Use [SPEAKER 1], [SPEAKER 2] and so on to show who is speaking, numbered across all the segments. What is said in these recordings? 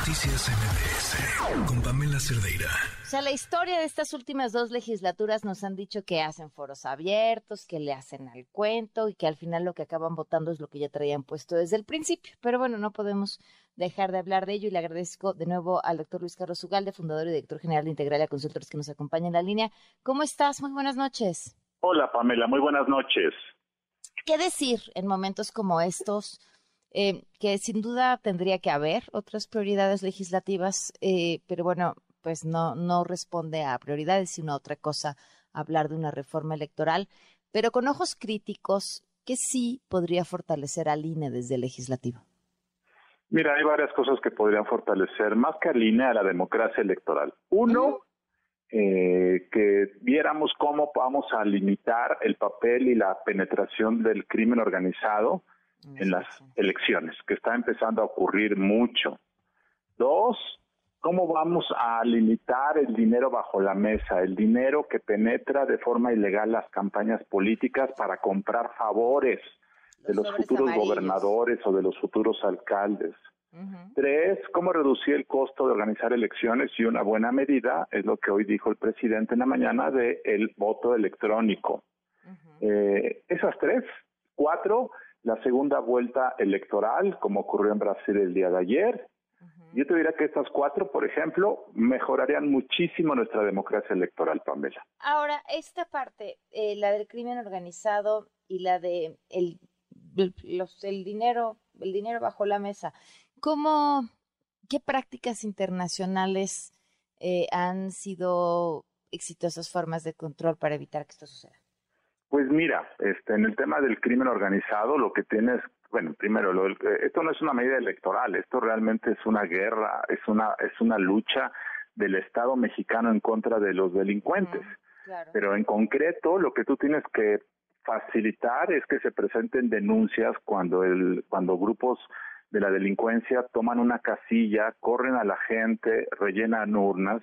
[SPEAKER 1] Noticias MBS con Pamela Cerdeira.
[SPEAKER 2] O sea, la historia de estas últimas dos legislaturas nos han dicho que hacen foros abiertos, que le hacen al cuento y que al final lo que acaban votando es lo que ya traían puesto desde el principio. Pero bueno, no podemos dejar de hablar de ello y le agradezco de nuevo al doctor Luis Carlos Ugalde, fundador y director general de Integralia Consultores que nos acompaña en la línea. ¿Cómo estás? Muy buenas noches.
[SPEAKER 3] Hola Pamela, muy buenas noches.
[SPEAKER 2] ¿Qué decir en momentos como estos? Eh, que sin duda tendría que haber otras prioridades legislativas, eh, pero bueno, pues no, no responde a prioridades, sino a otra cosa, hablar de una reforma electoral, pero con ojos críticos, que sí podría fortalecer al INE desde el legislativo.
[SPEAKER 3] Mira, hay varias cosas que podrían fortalecer, más que al INE, a la democracia electoral. Uno, eh, que viéramos cómo vamos a limitar el papel y la penetración del crimen organizado en las elecciones, que está empezando a ocurrir mucho. Dos, ¿cómo vamos a limitar el dinero bajo la mesa, el dinero que penetra de forma ilegal las campañas políticas para comprar favores de los futuros gobernadores o de los futuros alcaldes? Tres, cómo reducir el costo de organizar elecciones y una buena medida es lo que hoy dijo el presidente en la mañana de el voto electrónico. eh, esas tres. Cuatro, la segunda vuelta electoral, como ocurrió en Brasil el día de ayer. Yo te diría que estas cuatro, por ejemplo, mejorarían muchísimo nuestra democracia electoral, Pamela.
[SPEAKER 2] Ahora, esta parte, eh, la del crimen organizado y la de el, los, el dinero, el dinero bajo la mesa, ¿cómo, qué prácticas internacionales eh, han sido exitosas formas de control para evitar que esto suceda?
[SPEAKER 3] Pues mira, este, en el tema del crimen organizado, lo que tienes, bueno, primero, lo, esto no es una medida electoral, esto realmente es una guerra, es una, es una lucha del Estado mexicano en contra de los delincuentes. Pero en concreto, lo que tú tienes que facilitar es que se presenten denuncias cuando el, cuando grupos de la delincuencia toman una casilla, corren a la gente, rellenan urnas,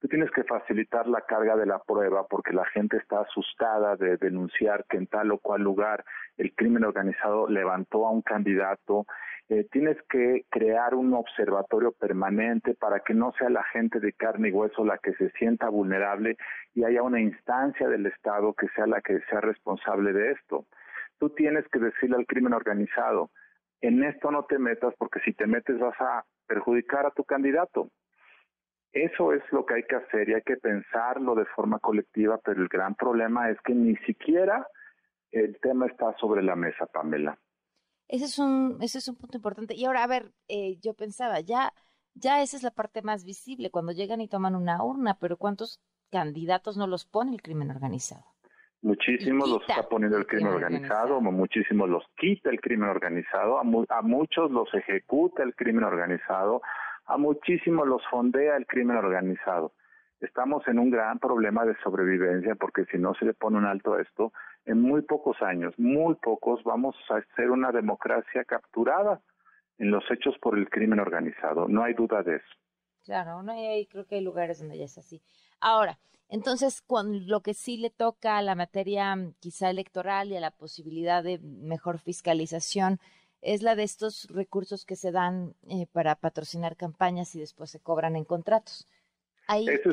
[SPEAKER 3] tú tienes que facilitar la carga de la prueba porque la gente está asustada de denunciar que en tal o cual lugar el crimen organizado levantó a un candidato. Eh, tienes que crear un observatorio permanente para que no sea la gente de carne y hueso la que se sienta vulnerable y haya una instancia del Estado que sea la que sea responsable de esto. Tú tienes que decirle al crimen organizado, en esto no te metas porque si te metes vas a perjudicar a tu candidato. Eso es lo que hay que hacer y hay que pensarlo de forma colectiva, pero el gran problema es que ni siquiera el tema está sobre la mesa, Pamela.
[SPEAKER 2] Ese es un, ese es un punto importante. Y ahora, a ver, eh, yo pensaba, ya, ya esa es la parte más visible, cuando llegan y toman una urna, pero ¿cuántos candidatos no los pone el crimen organizado?
[SPEAKER 3] Muchísimos los está poniendo el crimen, organizado, muchísimos los quita el crimen organizado, a, a muchos los ejecuta el crimen organizado, a muchísimos los fondea el crimen organizado. Estamos en un gran problema de sobrevivencia porque si no se le pone un alto a esto, en muy pocos años, muy pocos, vamos a ser una democracia capturada en los hechos por el crimen organizado. No hay duda de eso.
[SPEAKER 2] Claro, no hay, creo que hay lugares donde ya es así. Ahora, entonces, cuando lo que sí le toca a la materia quizá electoral y a la posibilidad de mejor fiscalización, es la de estos recursos que se dan eh, para patrocinar campañas y después se cobran en contratos.
[SPEAKER 3] ese,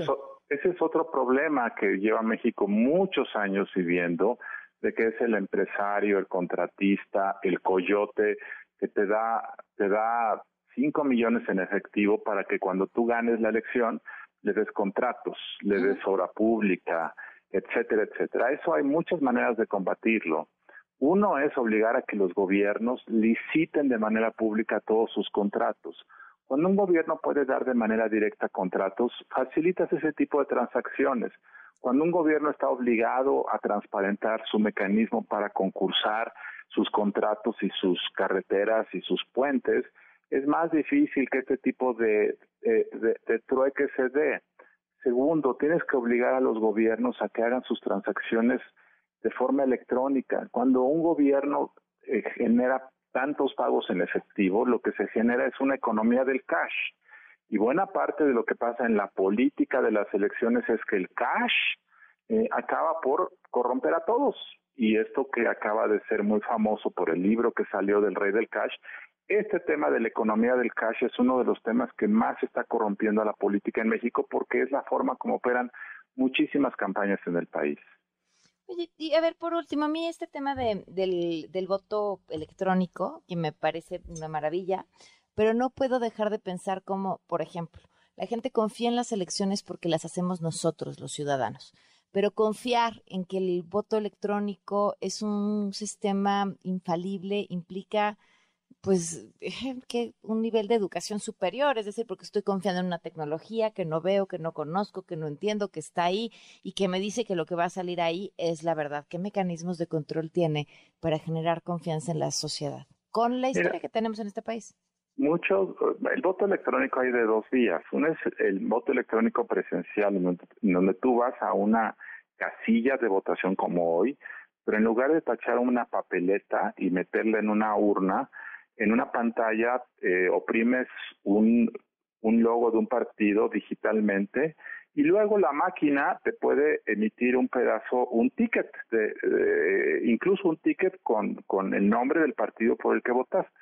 [SPEAKER 3] es, otro problema que lleva México muchos años viviendo, de que es el empresario, el contratista, el coyote, que te da, te da 5 millones en efectivo para que cuando tú ganes la elección le des contratos, le des obra pública, etcétera, etcétera. Eso hay muchas maneras de combatirlo. Uno es obligar a que los gobiernos liciten de manera pública todos sus contratos. Cuando un gobierno puede dar de manera directa contratos, facilitas ese tipo de transacciones. Cuando un gobierno está obligado a transparentar su mecanismo para concursar sus contratos y sus carreteras y sus puentes, es más difícil que este tipo de, de, de trueque se dé. Segundo, tienes que obligar a los gobiernos a que hagan sus transacciones de forma electrónica. Cuando un gobierno eh, genera tantos pagos en efectivo, lo que se genera es una economía del cash. Y buena parte de lo que pasa en la política de las elecciones es que el cash eh, acaba por corromper a todos. y esto que acaba de ser muy famoso por el libro que salió del rey del cash, este tema de la economía del cash es uno de los temas que más está corrompiendo a la política en México porque es la forma como operan muchísimas campañas en el país.
[SPEAKER 2] Y a ver, por último, a mí este tema de, del, del voto electrónico, que me parece una maravilla, pero no puedo dejar de pensar como, por ejemplo, la gente confía en las elecciones porque las hacemos nosotros, los ciudadanos pero confiar en que el voto electrónico es un sistema infalible implica pues que un nivel de educación superior, es decir, porque estoy confiando en una tecnología que no veo, que no conozco, que no entiendo, que está ahí y que me dice que lo que va a salir ahí es la verdad. ¿Qué mecanismos de control tiene para generar confianza en la sociedad? Con la historia que tenemos en este país.
[SPEAKER 3] Muchos, el voto electrónico hay de dos vías. Uno es el voto electrónico presencial, en donde, tú vas a una casilla de votación como hoy, pero en lugar de tachar una papeleta y meterla en una urna, en una pantalla eh, oprimes un, un logo de un partido digitalmente y luego la máquina te puede emitir un pedazo, un ticket, de, incluso un ticket con, con el nombre del partido por el que votaste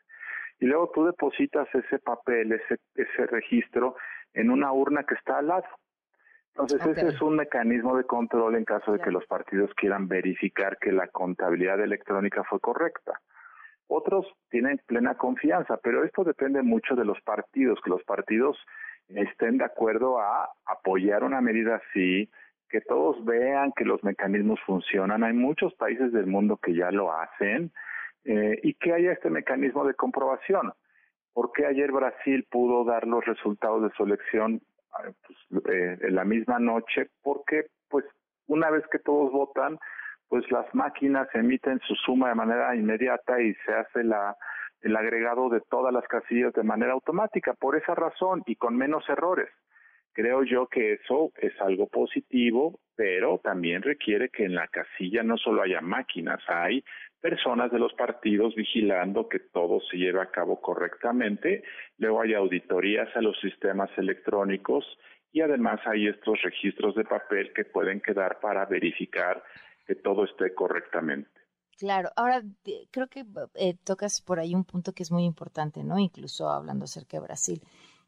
[SPEAKER 3] y luego tú depositas ese papel, ese, ese registro en una urna que está al lado. Entonces ese es un mecanismo de control en caso de que los partidos quieran verificar que la contabilidad electrónica fue correcta. Otros tienen plena confianza, pero esto depende mucho de los partidos, que los partidos estén de acuerdo a apoyar una medida así, que todos vean que los mecanismos funcionan. Hay muchos países del mundo que ya lo hacen eh, y que haya este mecanismo de comprobación. ¿Por qué ayer Brasil pudo dar los resultados de su elección ah, pues, eh, en la misma noche? Porque, pues, una vez que todos votan, pues las máquinas emiten su suma de manera inmediata y se hace la, el agregado de todas las casillas de manera automática. Por esa razón y con menos errores. Creo yo que eso es algo positivo, pero también requiere que en la casilla no solo haya máquinas, hay personas de los partidos vigilando que todo se lleve a cabo correctamente. Luego hay auditorías a los sistemas electrónicos y además hay estos registros de papel que pueden quedar para verificar que todo esté correctamente.
[SPEAKER 2] Claro, ahora creo que eh, tocas por ahí un punto que es muy importante, ¿no? Incluso hablando acerca de Brasil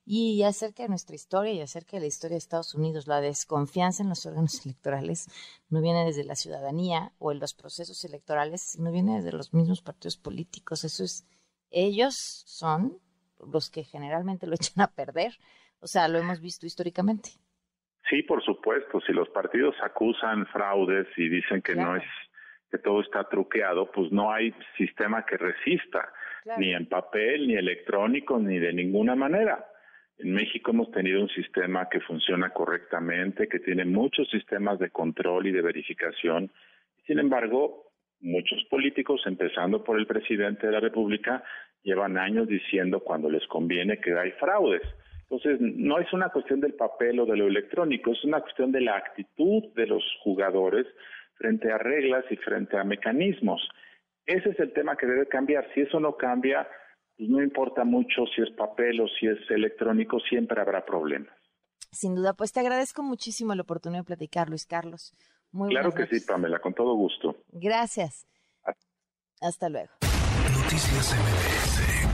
[SPEAKER 2] y acerca de nuestra historia y acerca de la historia de Estados Unidos. La desconfianza en los órganos electorales no viene desde la ciudadanía o en los procesos electorales, sino viene desde los mismos partidos políticos. Eso es, ellos son los que generalmente lo echan a perder. O sea, lo hemos visto históricamente.
[SPEAKER 3] Sí, por supuesto. Si los partidos acusan fraudes y dicen que no es que todo está truqueado, pues no hay sistema que resista, ni en papel, ni electrónico, ni de ninguna manera. En México hemos tenido un sistema que funciona correctamente, que tiene muchos sistemas de control y de verificación. Sin embargo, muchos políticos, empezando por el presidente de la República, llevan años diciendo cuando les conviene que hay fraudes. Entonces, no es una cuestión del papel o de lo electrónico, es una cuestión de la actitud de los jugadores frente a reglas y frente a mecanismos. Ese es el tema que debe cambiar. Si eso no cambia, pues no importa mucho si es papel o si es electrónico, siempre habrá problemas.
[SPEAKER 2] Sin duda, pues te agradezco muchísimo la oportunidad de platicar, Luis Carlos.
[SPEAKER 3] Muy claro que sí, Pamela, con todo gusto.
[SPEAKER 2] Gracias. Hasta luego.
[SPEAKER 1] Noticias MBS